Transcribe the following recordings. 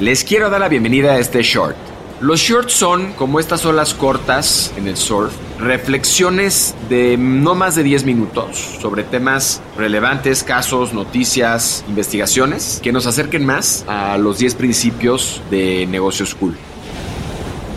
Les quiero dar la bienvenida a este short. Los shorts son, como estas olas cortas en el surf, reflexiones de no más de 10 minutos sobre temas relevantes, casos, noticias, investigaciones, que nos acerquen más a los 10 principios de negocios cool.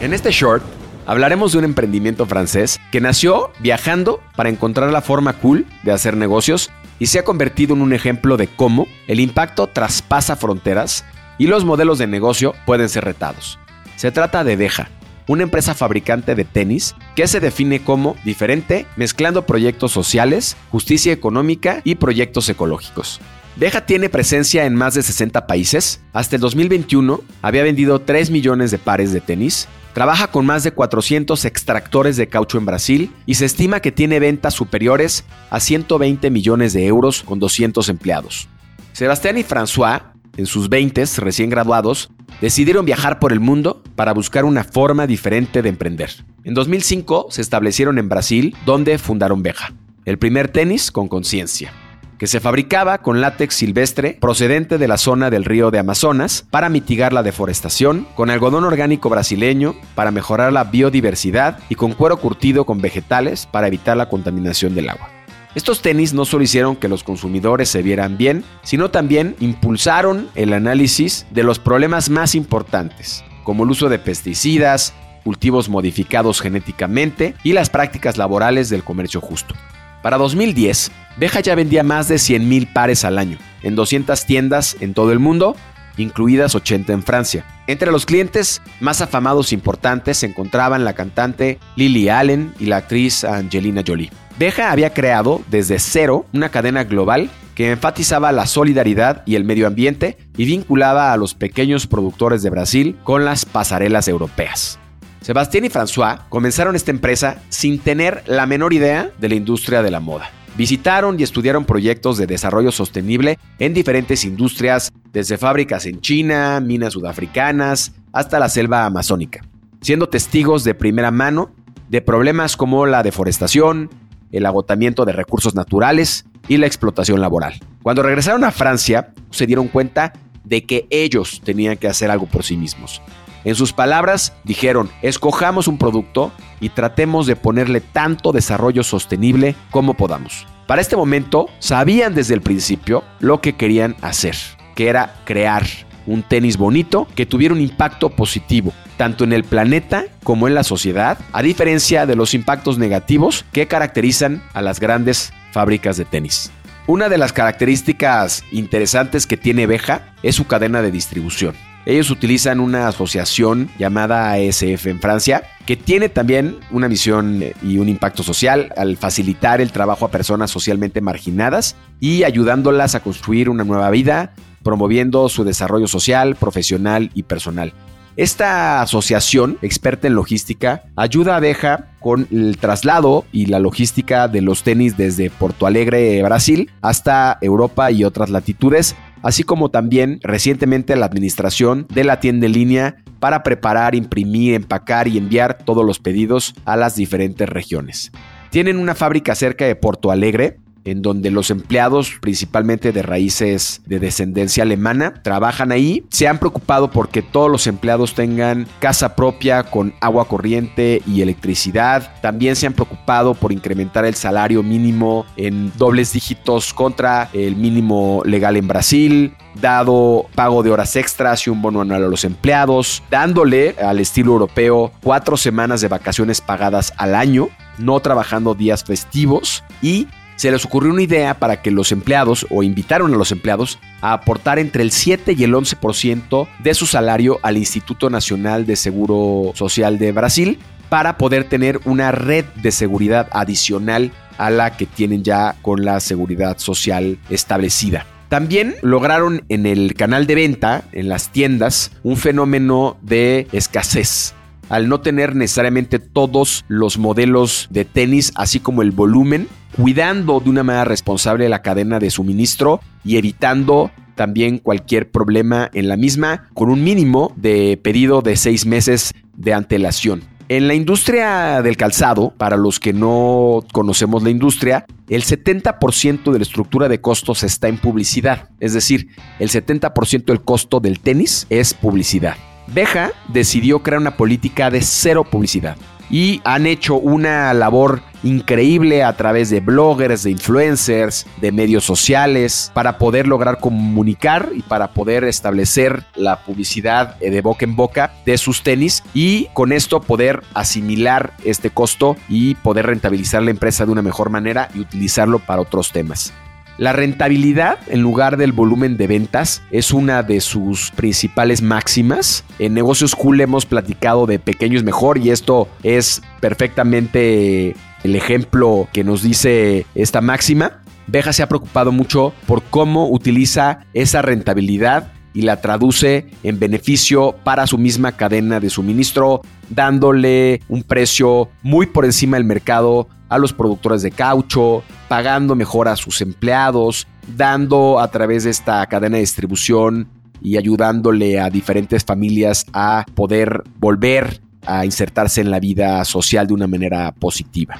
En este short hablaremos de un emprendimiento francés que nació viajando para encontrar la forma cool de hacer negocios y se ha convertido en un ejemplo de cómo el impacto traspasa fronteras y los modelos de negocio pueden ser retados. Se trata de Deja, una empresa fabricante de tenis que se define como diferente mezclando proyectos sociales, justicia económica y proyectos ecológicos. Deja tiene presencia en más de 60 países. Hasta el 2021 había vendido 3 millones de pares de tenis. Trabaja con más de 400 extractores de caucho en Brasil y se estima que tiene ventas superiores a 120 millones de euros con 200 empleados. Sebastián y François en sus 20 recién graduados, decidieron viajar por el mundo para buscar una forma diferente de emprender. En 2005 se establecieron en Brasil, donde fundaron Beja, el primer tenis con conciencia, que se fabricaba con látex silvestre procedente de la zona del río de Amazonas para mitigar la deforestación, con algodón orgánico brasileño para mejorar la biodiversidad y con cuero curtido con vegetales para evitar la contaminación del agua. Estos tenis no solo hicieron que los consumidores se vieran bien, sino también impulsaron el análisis de los problemas más importantes, como el uso de pesticidas, cultivos modificados genéticamente y las prácticas laborales del comercio justo. Para 2010, Beja ya vendía más de 100.000 pares al año, en 200 tiendas en todo el mundo, incluidas 80 en Francia. Entre los clientes más afamados e importantes se encontraban la cantante Lily Allen y la actriz Angelina Jolie. Beja había creado desde cero una cadena global que enfatizaba la solidaridad y el medio ambiente y vinculaba a los pequeños productores de Brasil con las pasarelas europeas. Sebastián y François comenzaron esta empresa sin tener la menor idea de la industria de la moda. Visitaron y estudiaron proyectos de desarrollo sostenible en diferentes industrias, desde fábricas en China, minas sudafricanas, hasta la selva amazónica, siendo testigos de primera mano de problemas como la deforestación, el agotamiento de recursos naturales y la explotación laboral. Cuando regresaron a Francia, se dieron cuenta de que ellos tenían que hacer algo por sí mismos. En sus palabras, dijeron, escojamos un producto y tratemos de ponerle tanto desarrollo sostenible como podamos. Para este momento, sabían desde el principio lo que querían hacer, que era crear un tenis bonito que tuviera un impacto positivo, tanto en el planeta como en la sociedad, a diferencia de los impactos negativos que caracterizan a las grandes fábricas de tenis. Una de las características interesantes que tiene Beja es su cadena de distribución. Ellos utilizan una asociación llamada ASF en Francia, que tiene también una misión y un impacto social al facilitar el trabajo a personas socialmente marginadas y ayudándolas a construir una nueva vida, promoviendo su desarrollo social, profesional y personal. Esta asociación, experta en logística, ayuda a Beja con el traslado y la logística de los tenis desde Porto Alegre, Brasil, hasta Europa y otras latitudes, así como también recientemente la administración de la tienda en línea para preparar, imprimir, empacar y enviar todos los pedidos a las diferentes regiones. Tienen una fábrica cerca de Porto Alegre en donde los empleados, principalmente de raíces de descendencia alemana, trabajan ahí. Se han preocupado porque todos los empleados tengan casa propia con agua corriente y electricidad. También se han preocupado por incrementar el salario mínimo en dobles dígitos contra el mínimo legal en Brasil dado pago de horas extras y un bono anual a los empleados, dándole al estilo europeo cuatro semanas de vacaciones pagadas al año, no trabajando días festivos y se les ocurrió una idea para que los empleados, o invitaron a los empleados, a aportar entre el 7 y el 11% de su salario al Instituto Nacional de Seguro Social de Brasil para poder tener una red de seguridad adicional a la que tienen ya con la seguridad social establecida. También lograron en el canal de venta, en las tiendas, un fenómeno de escasez al no tener necesariamente todos los modelos de tenis, así como el volumen, cuidando de una manera responsable la cadena de suministro y evitando también cualquier problema en la misma, con un mínimo de pedido de seis meses de antelación. En la industria del calzado, para los que no conocemos la industria, el 70% de la estructura de costos está en publicidad. Es decir, el 70% del costo del tenis es publicidad. Beja decidió crear una política de cero publicidad y han hecho una labor increíble a través de bloggers, de influencers, de medios sociales, para poder lograr comunicar y para poder establecer la publicidad eh, de boca en boca de sus tenis y con esto poder asimilar este costo y poder rentabilizar la empresa de una mejor manera y utilizarlo para otros temas. La rentabilidad en lugar del volumen de ventas es una de sus principales máximas. En negocios cool hemos platicado de pequeño es mejor y esto es perfectamente el ejemplo que nos dice esta máxima. Beja se ha preocupado mucho por cómo utiliza esa rentabilidad y la traduce en beneficio para su misma cadena de suministro, dándole un precio muy por encima del mercado a los productores de caucho, pagando mejor a sus empleados, dando a través de esta cadena de distribución y ayudándole a diferentes familias a poder volver a insertarse en la vida social de una manera positiva.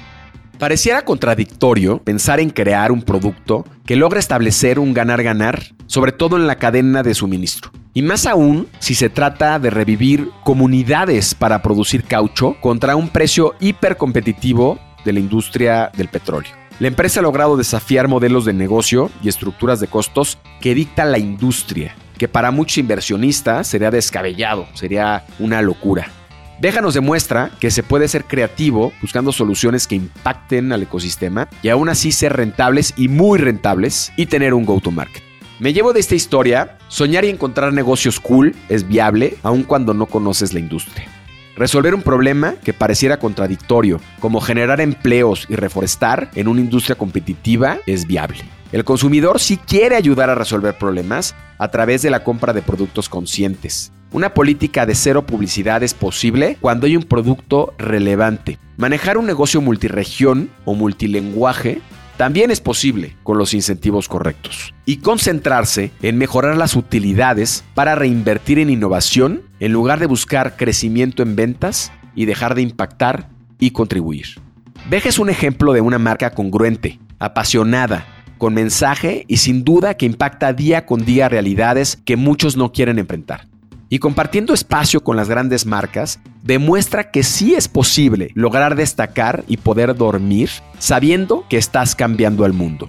Pareciera contradictorio pensar en crear un producto que logre establecer un ganar-ganar, sobre todo en la cadena de suministro. Y más aún si se trata de revivir comunidades para producir caucho contra un precio hipercompetitivo de la industria del petróleo. La empresa ha logrado desafiar modelos de negocio y estructuras de costos que dicta la industria, que para muchos inversionistas sería descabellado, sería una locura. Déjanos demuestra que se puede ser creativo buscando soluciones que impacten al ecosistema y aún así ser rentables y muy rentables y tener un go-to-market. Me llevo de esta historia, soñar y encontrar negocios cool es viable aun cuando no conoces la industria. Resolver un problema que pareciera contradictorio, como generar empleos y reforestar en una industria competitiva, es viable. El consumidor sí quiere ayudar a resolver problemas a través de la compra de productos conscientes. Una política de cero publicidad es posible cuando hay un producto relevante. Manejar un negocio multiregión o multilenguaje también es posible con los incentivos correctos. Y concentrarse en mejorar las utilidades para reinvertir en innovación en lugar de buscar crecimiento en ventas y dejar de impactar y contribuir. Veja es un ejemplo de una marca congruente, apasionada, con mensaje y sin duda que impacta día con día realidades que muchos no quieren enfrentar y compartiendo espacio con las grandes marcas, demuestra que sí es posible lograr destacar y poder dormir sabiendo que estás cambiando al mundo.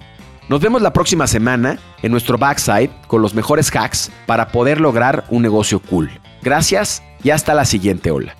Nos vemos la próxima semana en nuestro backside con los mejores hacks para poder lograr un negocio cool. Gracias y hasta la siguiente ola.